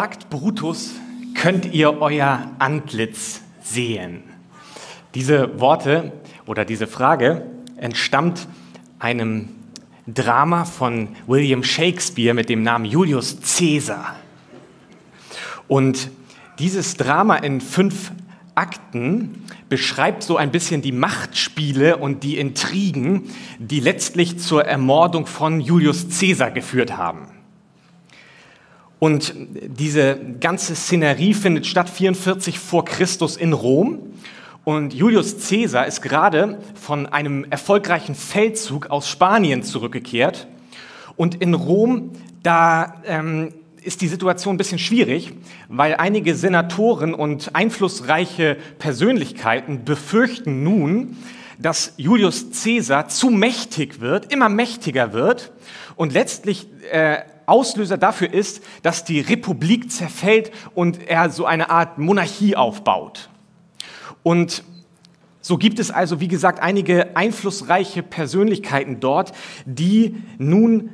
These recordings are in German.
Sagt Brutus, könnt ihr euer Antlitz sehen? Diese Worte oder diese Frage entstammt einem Drama von William Shakespeare mit dem Namen Julius Caesar. Und dieses Drama in fünf Akten beschreibt so ein bisschen die Machtspiele und die Intrigen, die letztlich zur Ermordung von Julius Caesar geführt haben. Und diese ganze Szenerie findet statt 44 vor Christus in Rom. Und Julius Caesar ist gerade von einem erfolgreichen Feldzug aus Spanien zurückgekehrt. Und in Rom, da ähm, ist die Situation ein bisschen schwierig, weil einige Senatoren und einflussreiche Persönlichkeiten befürchten nun, dass Julius Caesar zu mächtig wird, immer mächtiger wird und letztlich äh, Auslöser dafür ist, dass die Republik zerfällt und er so eine Art Monarchie aufbaut. Und so gibt es also, wie gesagt, einige einflussreiche Persönlichkeiten dort, die nun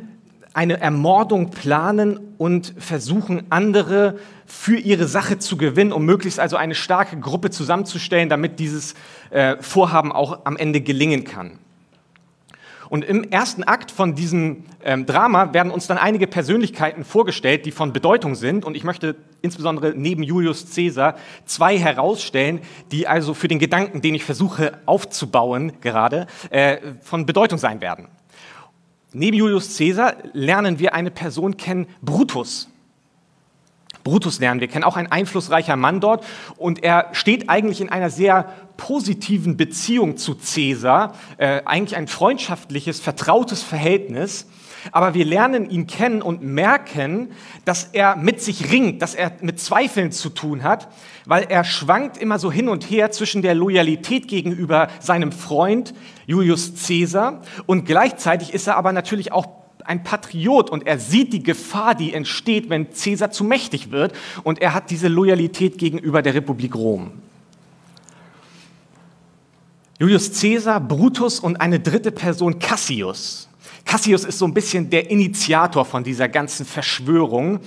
eine Ermordung planen und versuchen, andere für ihre Sache zu gewinnen, um möglichst also eine starke Gruppe zusammenzustellen, damit dieses äh, Vorhaben auch am Ende gelingen kann. Und im ersten Akt von diesem ähm, Drama werden uns dann einige Persönlichkeiten vorgestellt, die von Bedeutung sind. Und ich möchte insbesondere neben Julius Caesar zwei herausstellen, die also für den Gedanken, den ich versuche aufzubauen gerade, äh, von Bedeutung sein werden. Neben Julius Caesar lernen wir eine Person kennen, Brutus. Brutus lernen wir kennen, auch ein einflussreicher Mann dort. Und er steht eigentlich in einer sehr positiven Beziehung zu Caesar, äh, eigentlich ein freundschaftliches, vertrautes Verhältnis. Aber wir lernen ihn kennen und merken, dass er mit sich ringt, dass er mit Zweifeln zu tun hat, weil er schwankt immer so hin und her zwischen der Loyalität gegenüber seinem Freund Julius Caesar und gleichzeitig ist er aber natürlich auch ein Patriot und er sieht die Gefahr, die entsteht, wenn Caesar zu mächtig wird und er hat diese Loyalität gegenüber der Republik Rom. Julius Caesar, Brutus und eine dritte Person, Cassius. Cassius ist so ein bisschen der Initiator von dieser ganzen Verschwörung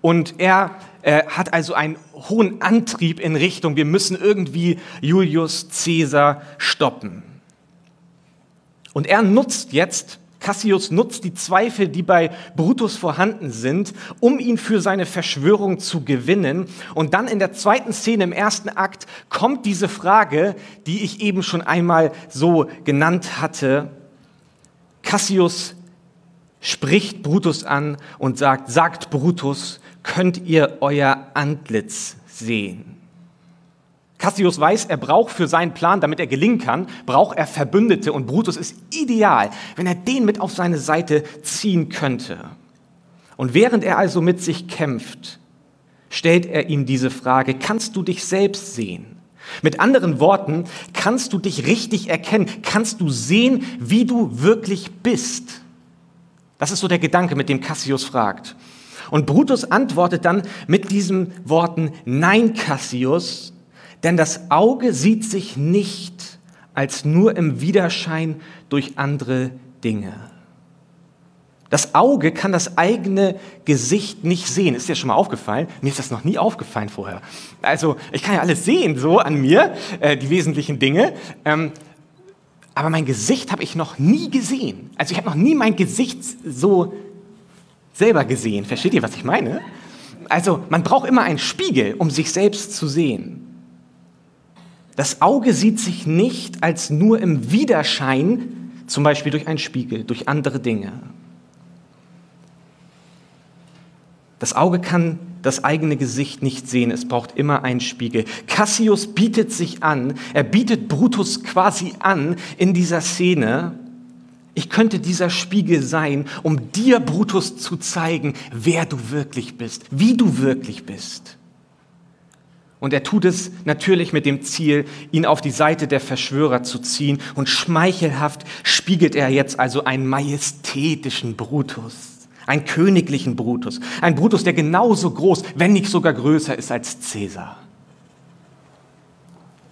und er äh, hat also einen hohen Antrieb in Richtung, wir müssen irgendwie Julius Caesar stoppen. Und er nutzt jetzt Cassius nutzt die Zweifel, die bei Brutus vorhanden sind, um ihn für seine Verschwörung zu gewinnen. Und dann in der zweiten Szene im ersten Akt kommt diese Frage, die ich eben schon einmal so genannt hatte. Cassius spricht Brutus an und sagt, sagt Brutus, könnt ihr euer Antlitz sehen? Cassius weiß, er braucht für seinen Plan, damit er gelingen kann, braucht er Verbündete und Brutus ist ideal, wenn er den mit auf seine Seite ziehen könnte. Und während er also mit sich kämpft, stellt er ihm diese Frage, kannst du dich selbst sehen? Mit anderen Worten, kannst du dich richtig erkennen? Kannst du sehen, wie du wirklich bist? Das ist so der Gedanke, mit dem Cassius fragt. Und Brutus antwortet dann mit diesen Worten, nein, Cassius, denn das Auge sieht sich nicht als nur im Widerschein durch andere Dinge. Das Auge kann das eigene Gesicht nicht sehen. Ist dir schon mal aufgefallen? Mir ist das noch nie aufgefallen vorher. Also ich kann ja alles sehen, so an mir, äh, die wesentlichen Dinge. Ähm, aber mein Gesicht habe ich noch nie gesehen. Also ich habe noch nie mein Gesicht so selber gesehen. Versteht ihr, was ich meine? Also man braucht immer einen Spiegel, um sich selbst zu sehen. Das Auge sieht sich nicht als nur im Widerschein, zum Beispiel durch einen Spiegel, durch andere Dinge. Das Auge kann das eigene Gesicht nicht sehen, es braucht immer einen Spiegel. Cassius bietet sich an, er bietet Brutus quasi an in dieser Szene, ich könnte dieser Spiegel sein, um dir, Brutus, zu zeigen, wer du wirklich bist, wie du wirklich bist. Und er tut es natürlich mit dem Ziel, ihn auf die Seite der Verschwörer zu ziehen. Und schmeichelhaft spiegelt er jetzt also einen majestätischen Brutus, einen königlichen Brutus. Ein Brutus, der genauso groß, wenn nicht sogar größer ist als Cäsar.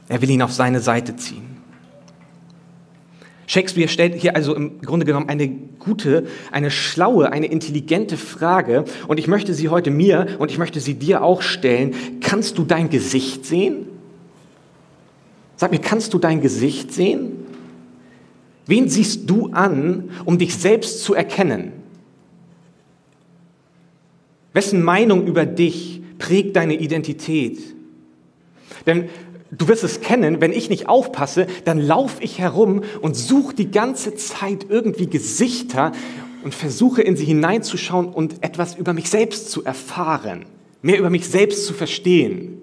Er will ihn auf seine Seite ziehen. Shakespeare stellt hier also im Grunde genommen eine gute, eine schlaue, eine intelligente Frage und ich möchte sie heute mir und ich möchte sie dir auch stellen. Kannst du dein Gesicht sehen? Sag mir, kannst du dein Gesicht sehen? Wen siehst du an, um dich selbst zu erkennen? Wessen Meinung über dich prägt deine Identität? Denn du wirst es kennen, wenn ich nicht aufpasse, dann laufe ich herum und suche die ganze Zeit irgendwie Gesichter und versuche in sie hineinzuschauen und etwas über mich selbst zu erfahren, mehr über mich selbst zu verstehen.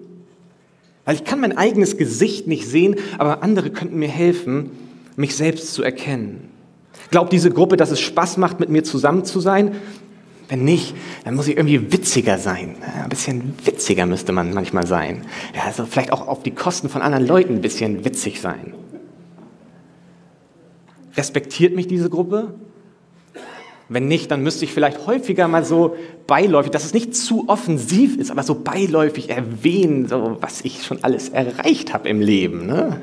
Weil ich kann mein eigenes Gesicht nicht sehen, aber andere könnten mir helfen, mich selbst zu erkennen. Glaubt diese Gruppe, dass es Spaß macht, mit mir zusammen zu sein? Wenn nicht, dann muss ich irgendwie witziger sein. Ein bisschen witziger müsste man manchmal sein. Ja, also vielleicht auch auf die Kosten von anderen Leuten ein bisschen witzig sein. Respektiert mich diese Gruppe? Wenn nicht, dann müsste ich vielleicht häufiger mal so beiläufig, dass es nicht zu offensiv ist, aber so beiläufig erwähnen, so was ich schon alles erreicht habe im Leben. Ne?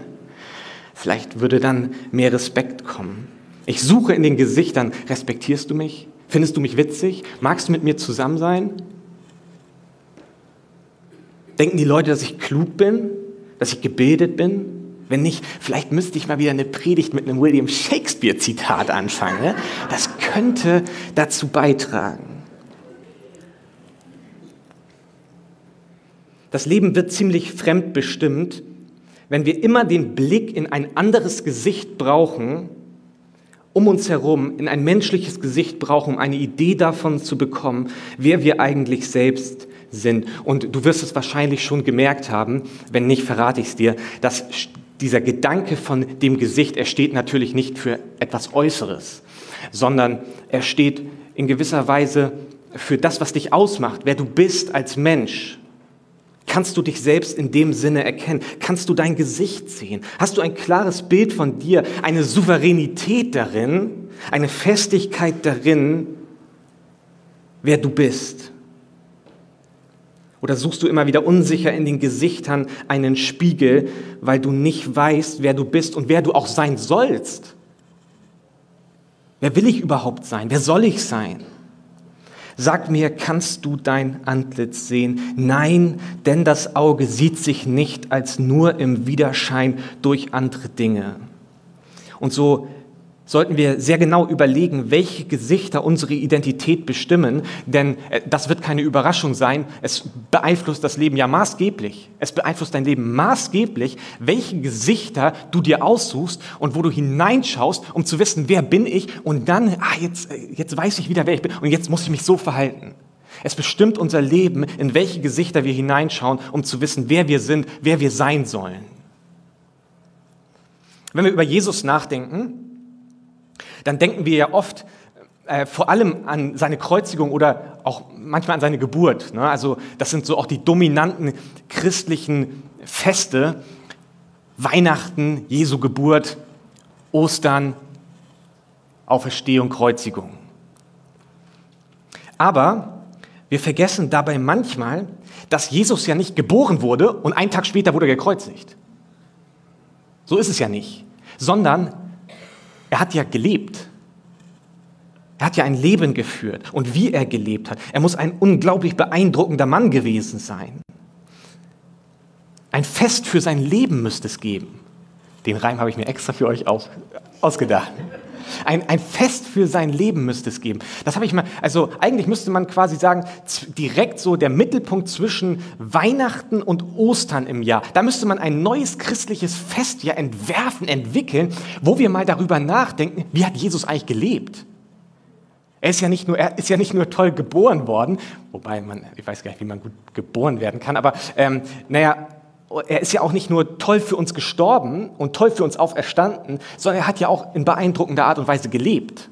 Vielleicht würde dann mehr Respekt kommen. Ich suche in den Gesichtern, respektierst du mich? Findest du mich witzig? Magst du mit mir zusammen sein? Denken die Leute, dass ich klug bin? Dass ich gebildet bin? Wenn nicht, vielleicht müsste ich mal wieder eine Predigt mit einem William Shakespeare-Zitat anfangen. Ne? Das könnte dazu beitragen. Das Leben wird ziemlich fremdbestimmt, wenn wir immer den Blick in ein anderes Gesicht brauchen, um uns herum, in ein menschliches Gesicht brauchen, um eine Idee davon zu bekommen, wer wir eigentlich selbst sind. Und du wirst es wahrscheinlich schon gemerkt haben, wenn nicht, verrate ich es dir, dass dieser Gedanke von dem Gesicht, er steht natürlich nicht für etwas Äußeres, sondern er steht in gewisser Weise für das, was dich ausmacht, wer du bist als Mensch. Kannst du dich selbst in dem Sinne erkennen? Kannst du dein Gesicht sehen? Hast du ein klares Bild von dir, eine Souveränität darin, eine Festigkeit darin, wer du bist? Oder suchst du immer wieder unsicher in den Gesichtern einen Spiegel, weil du nicht weißt, wer du bist und wer du auch sein sollst? Wer will ich überhaupt sein? Wer soll ich sein? Sag mir, kannst du dein Antlitz sehen? Nein, denn das Auge sieht sich nicht als nur im Widerschein durch andere Dinge. Und so sollten wir sehr genau überlegen, welche Gesichter unsere Identität bestimmen, denn äh, das wird keine Überraschung sein. Es beeinflusst das Leben ja maßgeblich. Es beeinflusst dein Leben maßgeblich, welche Gesichter du dir aussuchst und wo du hineinschaust, um zu wissen, wer bin ich und dann, ah, jetzt, äh, jetzt weiß ich wieder, wer ich bin und jetzt muss ich mich so verhalten. Es bestimmt unser Leben, in welche Gesichter wir hineinschauen, um zu wissen, wer wir sind, wer wir sein sollen. Wenn wir über Jesus nachdenken, dann denken wir ja oft äh, vor allem an seine Kreuzigung oder auch manchmal an seine Geburt. Ne? Also das sind so auch die dominanten christlichen Feste. Weihnachten, Jesu Geburt, Ostern, Auferstehung, Kreuzigung. Aber wir vergessen dabei manchmal, dass Jesus ja nicht geboren wurde und einen Tag später wurde er gekreuzigt. So ist es ja nicht, sondern er hat ja gelebt. Er hat ja ein Leben geführt. Und wie er gelebt hat, er muss ein unglaublich beeindruckender Mann gewesen sein. Ein Fest für sein Leben müsste es geben. Den Reim habe ich mir extra für euch aus, ausgedacht. Ein, ein Fest für sein Leben müsste es geben. Das habe ich mal, also eigentlich müsste man quasi sagen, direkt so der Mittelpunkt zwischen Weihnachten und Ostern im Jahr. Da müsste man ein neues christliches Fest ja entwerfen, entwickeln, wo wir mal darüber nachdenken, wie hat Jesus eigentlich gelebt? Er ist ja nicht nur, er ist ja nicht nur toll geboren worden, wobei man, ich weiß gar nicht, wie man gut geboren werden kann, aber ähm, naja, er ist ja auch nicht nur toll für uns gestorben und toll für uns auferstanden, sondern er hat ja auch in beeindruckender Art und Weise gelebt.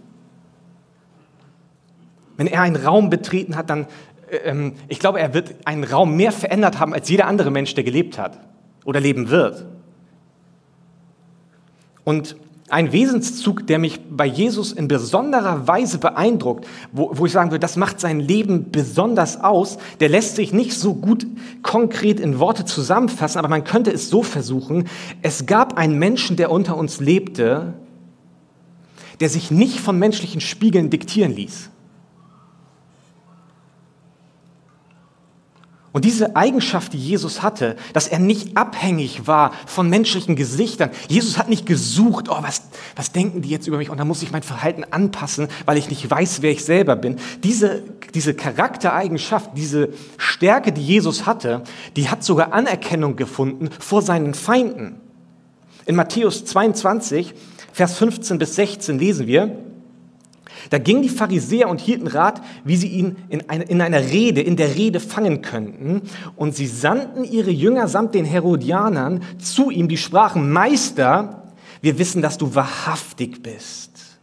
Wenn er einen Raum betreten hat, dann, äh, ähm, ich glaube, er wird einen Raum mehr verändert haben als jeder andere Mensch, der gelebt hat oder leben wird. Und ein Wesenszug, der mich bei Jesus in besonderer Weise beeindruckt, wo, wo, ich sagen würde, das macht sein Leben besonders aus, der lässt sich nicht so gut konkret in Worte zusammenfassen, aber man könnte es so versuchen. Es gab einen Menschen, der unter uns lebte, der sich nicht von menschlichen Spiegeln diktieren ließ. Und diese Eigenschaft, die Jesus hatte, dass er nicht abhängig war von menschlichen Gesichtern. Jesus hat nicht gesucht, oh, was, was denken die jetzt über mich? Und da muss ich mein Verhalten anpassen, weil ich nicht weiß, wer ich selber bin. Diese, diese Charaktereigenschaft, diese Stärke, die Jesus hatte, die hat sogar Anerkennung gefunden vor seinen Feinden. In Matthäus 22, Vers 15 bis 16 lesen wir, da gingen die Pharisäer und hielten Rat, wie sie ihn in, eine, in einer Rede, in der Rede fangen könnten. Und sie sandten ihre Jünger samt den Herodianern zu ihm, die sprachen, Meister, wir wissen, dass du wahrhaftig bist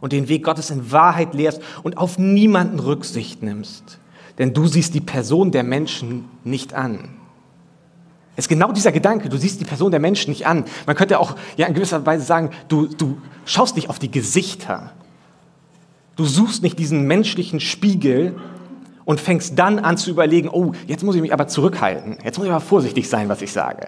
und den Weg Gottes in Wahrheit lehrst und auf niemanden Rücksicht nimmst. Denn du siehst die Person der Menschen nicht an. Es ist genau dieser Gedanke, du siehst die Person der Menschen nicht an. Man könnte auch ja, in gewisser Weise sagen, du, du schaust nicht auf die Gesichter. Du suchst nicht diesen menschlichen Spiegel und fängst dann an zu überlegen, oh, jetzt muss ich mich aber zurückhalten, jetzt muss ich aber vorsichtig sein, was ich sage.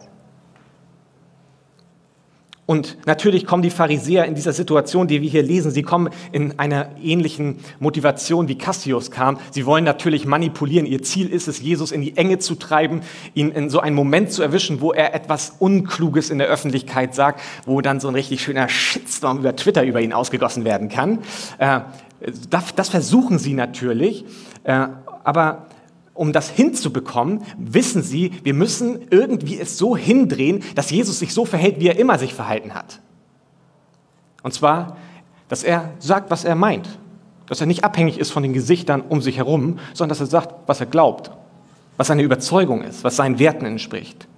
Und natürlich kommen die Pharisäer in dieser Situation, die wir hier lesen, sie kommen in einer ähnlichen Motivation, wie Cassius kam. Sie wollen natürlich manipulieren. Ihr Ziel ist es, Jesus in die Enge zu treiben, ihn in so einen Moment zu erwischen, wo er etwas Unkluges in der Öffentlichkeit sagt, wo dann so ein richtig schöner Shitstorm über Twitter über ihn ausgegossen werden kann. Das, das versuchen sie natürlich, äh, aber um das hinzubekommen, wissen sie, wir müssen irgendwie es so hindrehen, dass Jesus sich so verhält, wie er immer sich verhalten hat. Und zwar, dass er sagt, was er meint. Dass er nicht abhängig ist von den Gesichtern um sich herum, sondern dass er sagt, was er glaubt, was seine Überzeugung ist, was seinen Werten entspricht.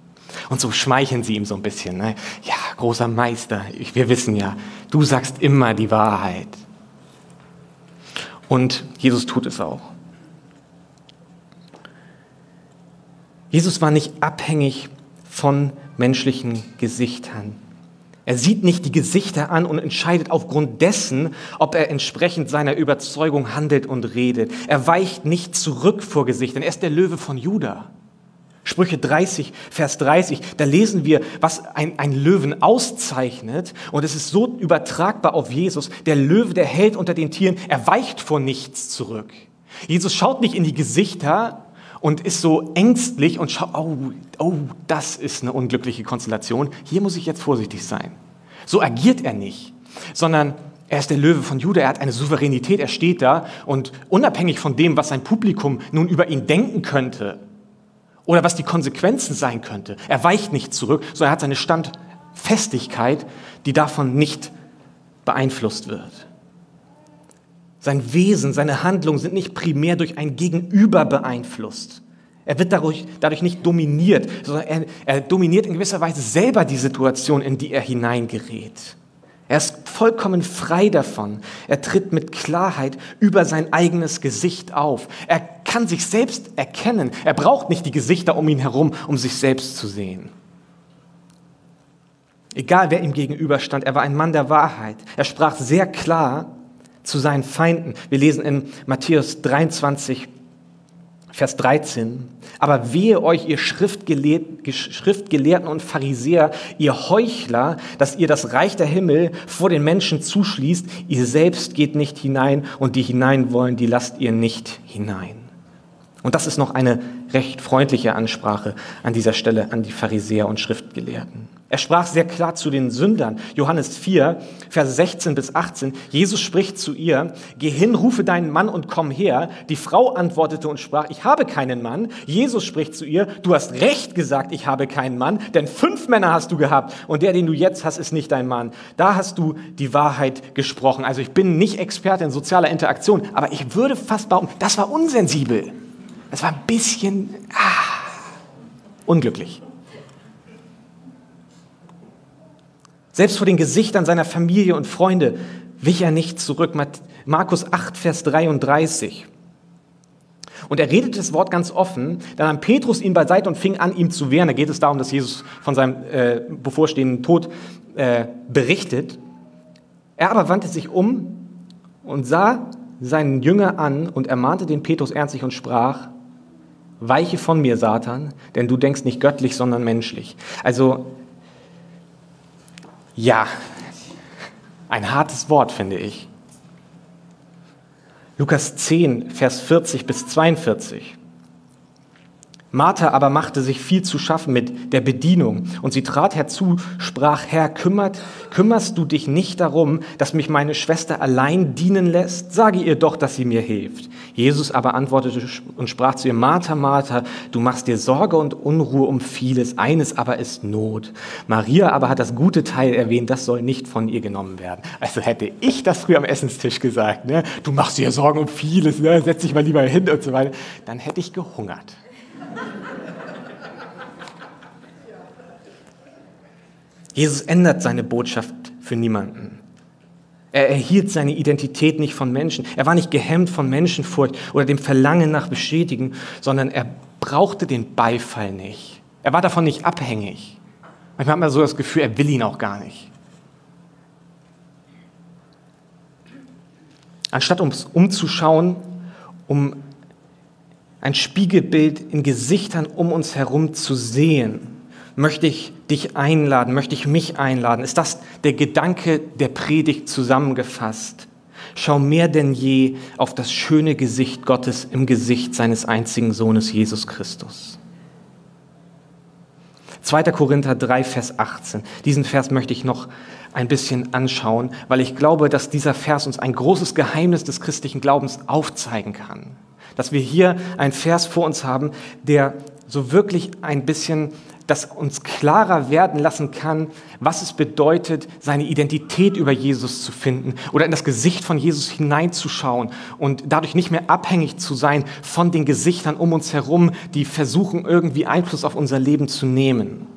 Und so schmeicheln sie ihm so ein bisschen. Ne? Ja, großer Meister, wir wissen ja, du sagst immer die Wahrheit. Und Jesus tut es auch. Jesus war nicht abhängig von menschlichen Gesichtern. Er sieht nicht die Gesichter an und entscheidet aufgrund dessen, ob er entsprechend seiner Überzeugung handelt und redet. Er weicht nicht zurück vor Gesichtern. Er ist der Löwe von Juda. Sprüche 30, Vers 30, da lesen wir, was ein, ein Löwen auszeichnet. Und es ist so übertragbar auf Jesus. Der Löwe, der hält unter den Tieren, er weicht vor nichts zurück. Jesus schaut nicht in die Gesichter und ist so ängstlich und schaut, oh, oh, das ist eine unglückliche Konstellation. Hier muss ich jetzt vorsichtig sein. So agiert er nicht, sondern er ist der Löwe von Juda, er hat eine Souveränität, er steht da und unabhängig von dem, was sein Publikum nun über ihn denken könnte, oder was die Konsequenzen sein könnte. Er weicht nicht zurück, sondern er hat seine Standfestigkeit, die davon nicht beeinflusst wird. Sein Wesen, seine Handlungen sind nicht primär durch ein Gegenüber beeinflusst. Er wird dadurch, dadurch nicht dominiert, sondern er, er dominiert in gewisser Weise selber die Situation, in die er hineingerät. Er ist vollkommen frei davon. Er tritt mit Klarheit über sein eigenes Gesicht auf. Er kann sich selbst erkennen. Er braucht nicht die Gesichter um ihn herum, um sich selbst zu sehen. Egal wer ihm gegenüberstand, er war ein Mann der Wahrheit. Er sprach sehr klar zu seinen Feinden. Wir lesen in Matthäus 23, Vers 13. Aber wehe euch, ihr Schriftgelehrten und Pharisäer, ihr Heuchler, dass ihr das Reich der Himmel vor den Menschen zuschließt. Ihr selbst geht nicht hinein und die hinein wollen, die lasst ihr nicht hinein. Und das ist noch eine recht freundliche Ansprache an dieser Stelle an die Pharisäer und Schriftgelehrten. Er sprach sehr klar zu den Sündern. Johannes 4, Verse 16 bis 18. Jesus spricht zu ihr, geh hin, rufe deinen Mann und komm her. Die Frau antwortete und sprach, ich habe keinen Mann. Jesus spricht zu ihr, du hast recht gesagt, ich habe keinen Mann, denn fünf Männer hast du gehabt und der, den du jetzt hast, ist nicht dein Mann. Da hast du die Wahrheit gesprochen. Also ich bin nicht Experte in sozialer Interaktion, aber ich würde fast behaupten, das war unsensibel. Das war ein bisschen ah, unglücklich. Selbst vor den Gesichtern seiner Familie und Freunde wich er nicht zurück. Markus 8, Vers 33. Und er redet das Wort ganz offen. Dann nahm Petrus ihn beiseite und fing an, ihm zu wehren. Da geht es darum, dass Jesus von seinem äh, bevorstehenden Tod äh, berichtet. Er aber wandte sich um und sah seinen Jünger an und ermahnte den Petrus ernstlich und sprach, weiche von mir, Satan, denn du denkst nicht göttlich, sondern menschlich. Also ja, Ein hartes Wort, finde ich. Lukas 10, Vers 40 bis 42. Martha aber machte sich viel zu schaffen mit der Bedienung und sie trat herzu, sprach, Herr, kümmert, kümmerst du dich nicht darum, dass mich meine Schwester allein dienen lässt? Sage ihr doch, dass sie mir hilft. Jesus aber antwortete und sprach zu ihr, Martha, Martha, du machst dir Sorge und Unruhe um vieles, eines aber ist Not. Maria aber hat das gute Teil erwähnt, das soll nicht von ihr genommen werden. Also hätte ich das früher am Essenstisch gesagt, ne? du machst dir Sorgen um vieles, ne? setz dich mal lieber hin und so weiter, dann hätte ich gehungert. Jesus ändert seine Botschaft für niemanden. Er erhielt seine Identität nicht von Menschen. Er war nicht gehemmt von Menschenfurcht oder dem Verlangen nach Bestätigen, sondern er brauchte den Beifall nicht. Er war davon nicht abhängig. Manchmal hat man so das Gefühl, er will ihn auch gar nicht. Anstatt uns umzuschauen, um ein Spiegelbild in Gesichtern um uns herum zu sehen, möchte ich dich einladen, möchte ich mich einladen. Ist das der Gedanke der Predigt zusammengefasst? Schau mehr denn je auf das schöne Gesicht Gottes im Gesicht seines einzigen Sohnes Jesus Christus. 2. Korinther 3, Vers 18. Diesen Vers möchte ich noch ein bisschen anschauen, weil ich glaube, dass dieser Vers uns ein großes Geheimnis des christlichen Glaubens aufzeigen kann dass wir hier einen Vers vor uns haben, der so wirklich ein bisschen das uns klarer werden lassen kann, was es bedeutet, seine Identität über Jesus zu finden oder in das Gesicht von Jesus hineinzuschauen und dadurch nicht mehr abhängig zu sein von den Gesichtern um uns herum, die versuchen irgendwie Einfluss auf unser Leben zu nehmen.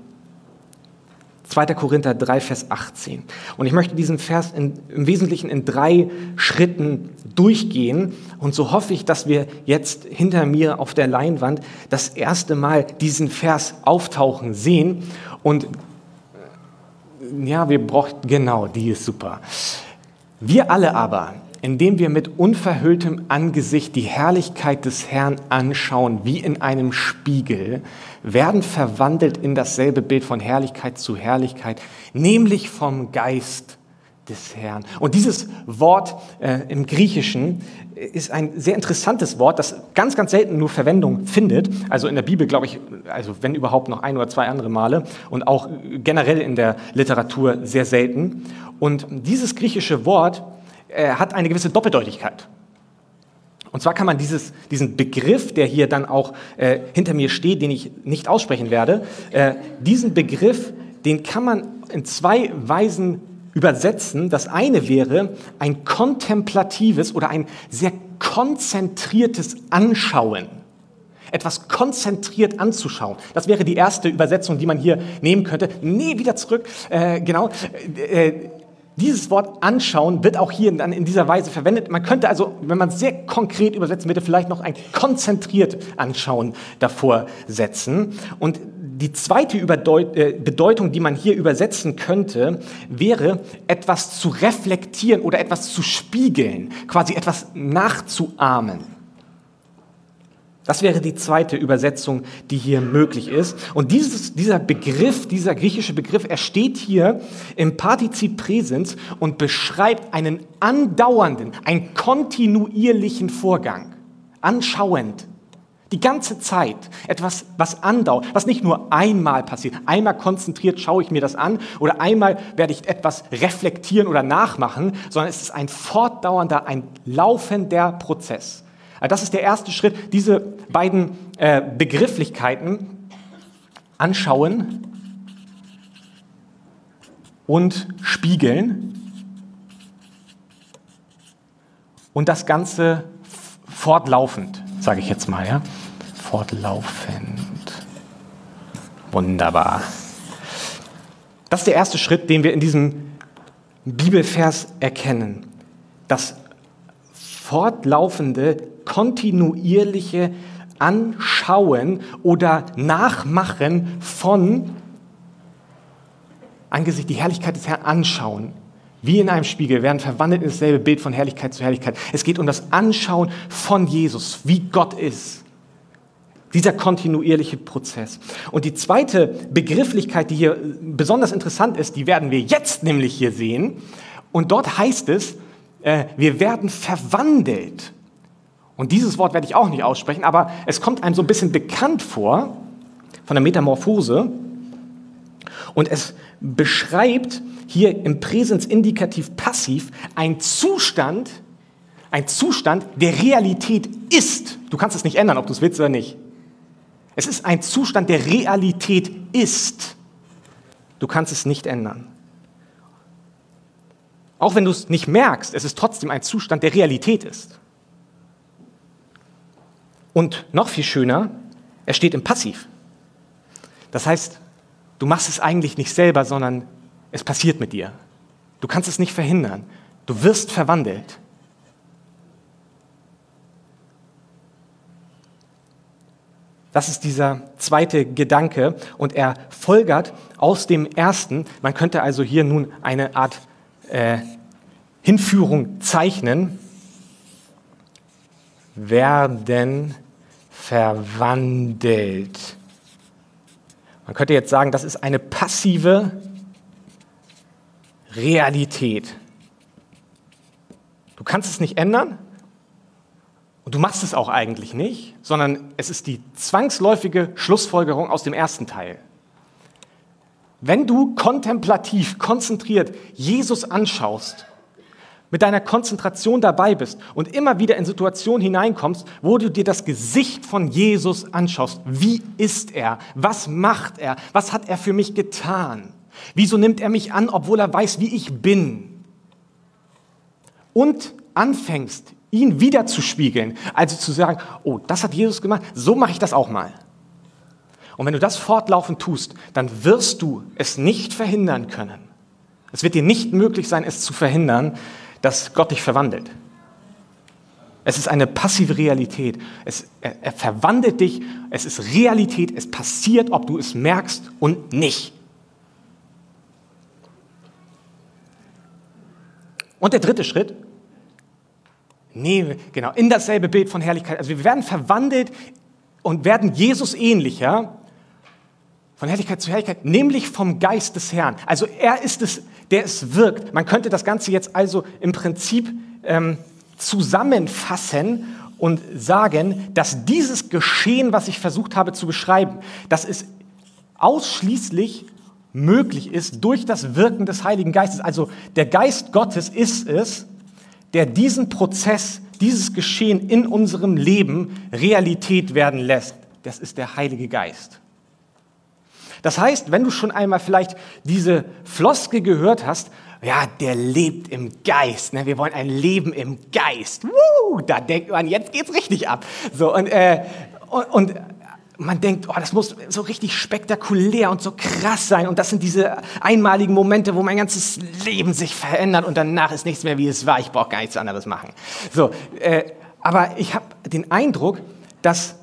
2. Korinther 3, Vers 18. Und ich möchte diesen Vers in, im Wesentlichen in drei Schritten durchgehen. Und so hoffe ich, dass wir jetzt hinter mir auf der Leinwand das erste Mal diesen Vers auftauchen sehen. Und äh, ja, wir brauchen, genau, die ist super. Wir alle aber, indem wir mit unverhülltem Angesicht die Herrlichkeit des Herrn anschauen, wie in einem Spiegel, werden verwandelt in dasselbe Bild von Herrlichkeit zu Herrlichkeit, nämlich vom Geist des Herrn. Und dieses Wort äh, im Griechischen ist ein sehr interessantes Wort, das ganz, ganz selten nur Verwendung findet. Also in der Bibel, glaube ich, also wenn überhaupt noch ein oder zwei andere Male und auch generell in der Literatur sehr selten. Und dieses griechische Wort äh, hat eine gewisse Doppeldeutigkeit. Und zwar kann man dieses, diesen Begriff, der hier dann auch äh, hinter mir steht, den ich nicht aussprechen werde, äh, diesen Begriff, den kann man in zwei Weisen übersetzen. Das eine wäre ein kontemplatives oder ein sehr konzentriertes Anschauen. Etwas konzentriert anzuschauen. Das wäre die erste Übersetzung, die man hier nehmen könnte. Nee, wieder zurück. Äh, genau. Äh, dieses Wort anschauen wird auch hier dann in dieser Weise verwendet. Man könnte also, wenn man es sehr konkret übersetzen würde, vielleicht noch ein konzentriert anschauen davor setzen. Und die zweite äh, Bedeutung, die man hier übersetzen könnte, wäre etwas zu reflektieren oder etwas zu spiegeln, quasi etwas nachzuahmen. Das wäre die zweite Übersetzung, die hier möglich ist. Und dieses, dieser Begriff, dieser griechische Begriff, er steht hier im Partizip Präsens und beschreibt einen andauernden, einen kontinuierlichen Vorgang. Anschauend. Die ganze Zeit. Etwas, was andauert, was nicht nur einmal passiert. Einmal konzentriert schaue ich mir das an oder einmal werde ich etwas reflektieren oder nachmachen, sondern es ist ein fortdauernder, ein laufender Prozess. Also das ist der erste Schritt, diese beiden äh, Begrifflichkeiten anschauen und spiegeln und das Ganze fortlaufend, sage ich jetzt mal, ja, fortlaufend. Wunderbar. Das ist der erste Schritt, den wir in diesem Bibelvers erkennen. Das fortlaufende kontinuierliche Anschauen oder Nachmachen von angesichts die Herrlichkeit des Herrn anschauen. Wie in einem Spiegel werden verwandelt in dasselbe Bild von Herrlichkeit zu Herrlichkeit. Es geht um das Anschauen von Jesus, wie Gott ist. Dieser kontinuierliche Prozess. Und die zweite Begrifflichkeit, die hier besonders interessant ist, die werden wir jetzt nämlich hier sehen. Und dort heißt es, äh, wir werden verwandelt. Und dieses Wort werde ich auch nicht aussprechen, aber es kommt einem so ein bisschen bekannt vor von der Metamorphose. Und es beschreibt hier im Präsensindikativ passiv ein Zustand, ein Zustand, der Realität ist. Du kannst es nicht ändern, ob du es willst oder nicht. Es ist ein Zustand, der Realität ist. Du kannst es nicht ändern. Auch wenn du es nicht merkst, es ist trotzdem ein Zustand, der Realität ist. Und noch viel schöner, er steht im Passiv. Das heißt, du machst es eigentlich nicht selber, sondern es passiert mit dir. Du kannst es nicht verhindern. Du wirst verwandelt. Das ist dieser zweite Gedanke und er folgert aus dem ersten. Man könnte also hier nun eine Art äh, Hinführung zeichnen. Werden verwandelt. Man könnte jetzt sagen, das ist eine passive Realität. Du kannst es nicht ändern und du machst es auch eigentlich nicht, sondern es ist die zwangsläufige Schlussfolgerung aus dem ersten Teil. Wenn du kontemplativ, konzentriert Jesus anschaust, mit deiner Konzentration dabei bist und immer wieder in Situationen hineinkommst, wo du dir das Gesicht von Jesus anschaust. Wie ist er? Was macht er? Was hat er für mich getan? Wieso nimmt er mich an, obwohl er weiß, wie ich bin? Und anfängst, ihn wieder zu spiegeln, also zu sagen, oh, das hat Jesus gemacht, so mache ich das auch mal. Und wenn du das fortlaufend tust, dann wirst du es nicht verhindern können. Es wird dir nicht möglich sein, es zu verhindern, dass Gott dich verwandelt. Es ist eine passive Realität. Es, er, er verwandelt dich. Es ist Realität. Es passiert, ob du es merkst und nicht. Und der dritte Schritt, nee, genau, in dasselbe Bild von Herrlichkeit. Also wir werden verwandelt und werden Jesus ähnlicher, von Herrlichkeit zu Herrlichkeit, nämlich vom Geist des Herrn. Also er ist es, der es wirkt. Man könnte das Ganze jetzt also im Prinzip ähm, zusammenfassen und sagen, dass dieses Geschehen, was ich versucht habe zu beschreiben, dass es ausschließlich möglich ist durch das Wirken des Heiligen Geistes. Also der Geist Gottes ist es, der diesen Prozess, dieses Geschehen in unserem Leben Realität werden lässt. Das ist der Heilige Geist. Das heißt, wenn du schon einmal vielleicht diese Floske gehört hast, ja, der lebt im Geist. Ne? Wir wollen ein Leben im Geist. Woo, da denkt man, jetzt geht's richtig ab. So, und, äh, und, und man denkt, oh, das muss so richtig spektakulär und so krass sein. Und das sind diese einmaligen Momente, wo mein ganzes Leben sich verändert und danach ist nichts mehr, wie es war. Ich brauche gar nichts anderes machen. So, äh, aber ich habe den Eindruck, dass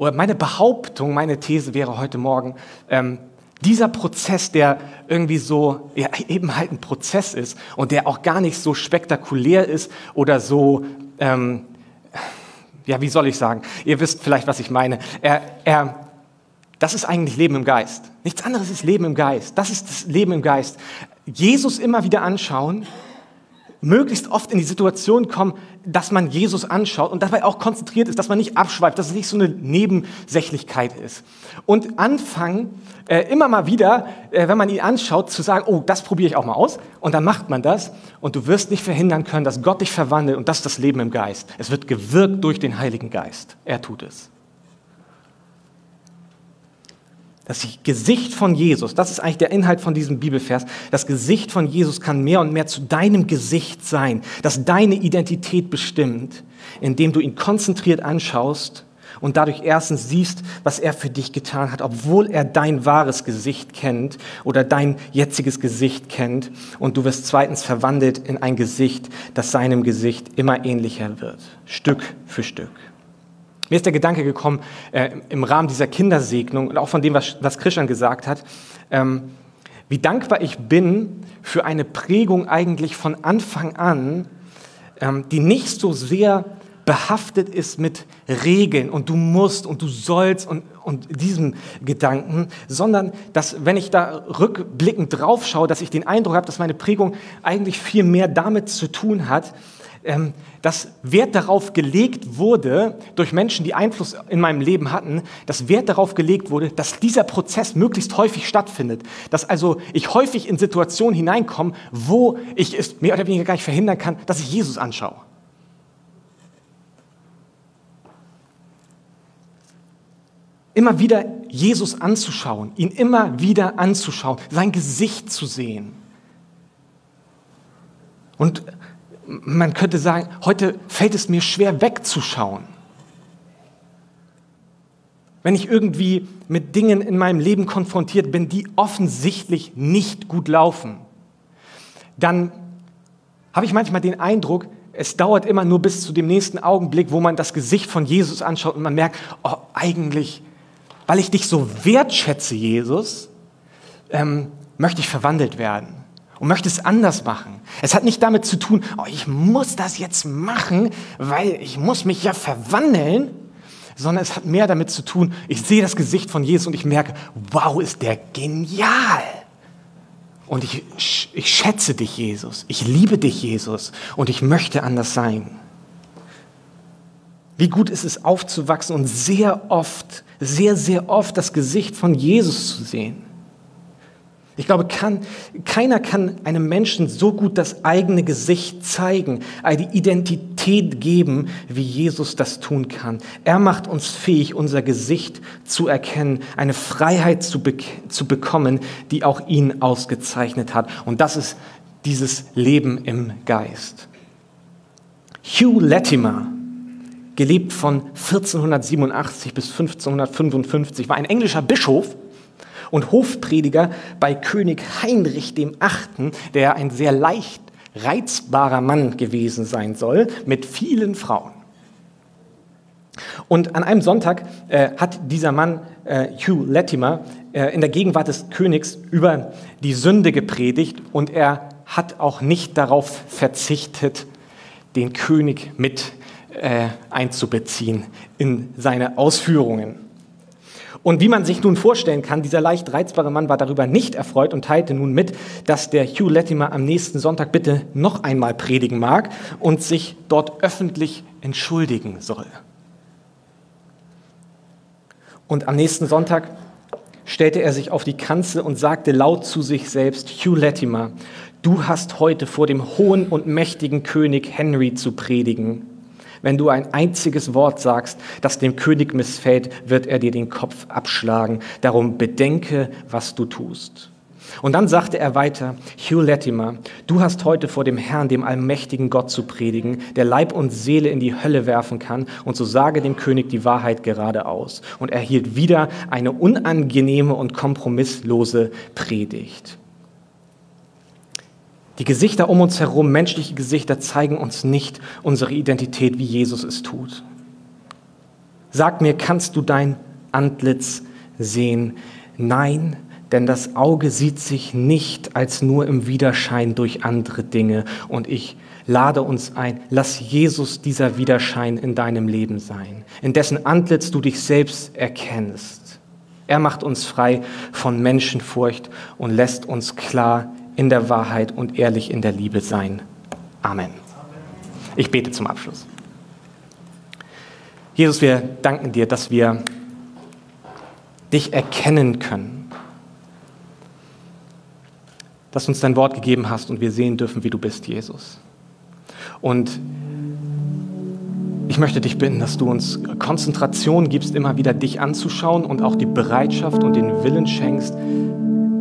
oder meine Behauptung, meine These wäre heute Morgen, ähm, dieser Prozess, der irgendwie so, ja, eben halt ein Prozess ist und der auch gar nicht so spektakulär ist oder so, ähm, ja, wie soll ich sagen? Ihr wisst vielleicht, was ich meine. Er, er, das ist eigentlich Leben im Geist. Nichts anderes ist Leben im Geist. Das ist das Leben im Geist. Jesus immer wieder anschauen, möglichst oft in die Situation kommen, dass man Jesus anschaut und dabei auch konzentriert ist, dass man nicht abschweift, dass es nicht so eine Nebensächlichkeit ist. Und anfangen, äh, immer mal wieder, äh, wenn man ihn anschaut, zu sagen, oh, das probiere ich auch mal aus. Und dann macht man das und du wirst nicht verhindern können, dass Gott dich verwandelt und das ist das Leben im Geist. Es wird gewirkt durch den Heiligen Geist. Er tut es. Das Gesicht von Jesus, das ist eigentlich der Inhalt von diesem Bibelvers. Das Gesicht von Jesus kann mehr und mehr zu deinem Gesicht sein, das deine Identität bestimmt, indem du ihn konzentriert anschaust und dadurch erstens siehst, was er für dich getan hat, obwohl er dein wahres Gesicht kennt oder dein jetziges Gesicht kennt. Und du wirst zweitens verwandelt in ein Gesicht, das seinem Gesicht immer ähnlicher wird, Stück für Stück. Mir ist der Gedanke gekommen, äh, im Rahmen dieser Kindersegnung und auch von dem, was, was Christian gesagt hat, ähm, wie dankbar ich bin für eine Prägung eigentlich von Anfang an, ähm, die nicht so sehr behaftet ist mit Regeln und du musst und du sollst und, und diesem Gedanken, sondern dass, wenn ich da rückblickend drauf schaue, dass ich den Eindruck habe, dass meine Prägung eigentlich viel mehr damit zu tun hat, ähm, dass Wert darauf gelegt wurde, durch Menschen, die Einfluss in meinem Leben hatten, dass Wert darauf gelegt wurde, dass dieser Prozess möglichst häufig stattfindet. Dass also ich häufig in Situationen hineinkomme, wo ich es mehr oder weniger gar nicht verhindern kann, dass ich Jesus anschaue. Immer wieder Jesus anzuschauen, ihn immer wieder anzuschauen, sein Gesicht zu sehen. Und man könnte sagen, heute fällt es mir schwer wegzuschauen. Wenn ich irgendwie mit Dingen in meinem Leben konfrontiert bin, die offensichtlich nicht gut laufen, dann habe ich manchmal den Eindruck, es dauert immer nur bis zu dem nächsten Augenblick, wo man das Gesicht von Jesus anschaut und man merkt, oh, eigentlich, weil ich dich so wertschätze, Jesus, ähm, möchte ich verwandelt werden und möchte es anders machen. Es hat nicht damit zu tun, oh, ich muss das jetzt machen, weil ich muss mich ja verwandeln, sondern es hat mehr damit zu tun, ich sehe das Gesicht von Jesus und ich merke, wow, ist der genial. Und ich, ich schätze dich, Jesus. Ich liebe dich, Jesus. Und ich möchte anders sein. Wie gut ist es aufzuwachsen und sehr oft, sehr, sehr oft das Gesicht von Jesus zu sehen. Ich glaube, kann, keiner kann einem Menschen so gut das eigene Gesicht zeigen, eine Identität geben, wie Jesus das tun kann. Er macht uns fähig, unser Gesicht zu erkennen, eine Freiheit zu, be zu bekommen, die auch ihn ausgezeichnet hat. Und das ist dieses Leben im Geist. Hugh Latimer, gelebt von 1487 bis 1555, war ein englischer Bischof, und Hofprediger bei König Heinrich dem Achten, der ein sehr leicht reizbarer Mann gewesen sein soll, mit vielen Frauen. Und an einem Sonntag äh, hat dieser Mann, äh, Hugh Latimer, äh, in der Gegenwart des Königs über die Sünde gepredigt und er hat auch nicht darauf verzichtet, den König mit äh, einzubeziehen in seine Ausführungen. Und wie man sich nun vorstellen kann, dieser leicht reizbare Mann war darüber nicht erfreut und teilte nun mit, dass der Hugh Latimer am nächsten Sonntag bitte noch einmal predigen mag und sich dort öffentlich entschuldigen soll. Und am nächsten Sonntag stellte er sich auf die Kanzel und sagte laut zu sich selbst, Hugh Latimer, du hast heute vor dem hohen und mächtigen König Henry zu predigen. Wenn du ein einziges Wort sagst, das dem König missfällt, wird er dir den Kopf abschlagen. Darum bedenke, was du tust. Und dann sagte er weiter, Hugh Latimer, du hast heute vor dem Herrn, dem allmächtigen Gott zu predigen, der Leib und Seele in die Hölle werfen kann, und so sage dem König die Wahrheit geradeaus. Und er hielt wieder eine unangenehme und kompromisslose Predigt. Die Gesichter um uns herum, menschliche Gesichter, zeigen uns nicht unsere Identität, wie Jesus es tut. Sag mir, kannst du dein Antlitz sehen? Nein, denn das Auge sieht sich nicht als nur im Widerschein durch andere Dinge. Und ich lade uns ein, lass Jesus dieser Widerschein in deinem Leben sein, in dessen Antlitz du dich selbst erkennst. Er macht uns frei von Menschenfurcht und lässt uns klar in der Wahrheit und ehrlich in der Liebe sein. Amen. Ich bete zum Abschluss. Jesus, wir danken dir, dass wir dich erkennen können, dass du uns dein Wort gegeben hast und wir sehen dürfen, wie du bist, Jesus. Und ich möchte dich bitten, dass du uns Konzentration gibst, immer wieder dich anzuschauen und auch die Bereitschaft und den Willen schenkst,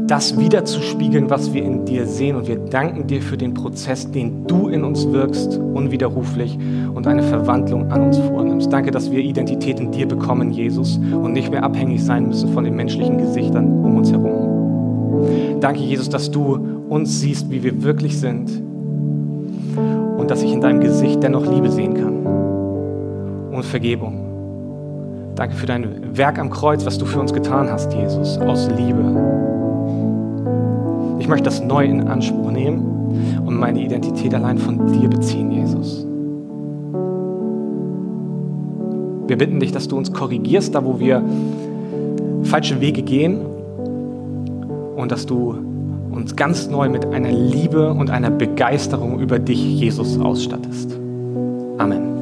das wiederzuspiegeln, was wir in dir sehen. Und wir danken dir für den Prozess, den du in uns wirkst, unwiderruflich und eine Verwandlung an uns vornimmst. Danke, dass wir Identität in dir bekommen, Jesus, und nicht mehr abhängig sein müssen von den menschlichen Gesichtern um uns herum. Danke, Jesus, dass du uns siehst, wie wir wirklich sind und dass ich in deinem Gesicht dennoch Liebe sehen kann und Vergebung. Danke für dein Werk am Kreuz, was du für uns getan hast, Jesus, aus Liebe. Ich möchte das neu in Anspruch nehmen und meine Identität allein von dir beziehen, Jesus. Wir bitten dich, dass du uns korrigierst, da wo wir falsche Wege gehen und dass du uns ganz neu mit einer Liebe und einer Begeisterung über dich, Jesus, ausstattest. Amen.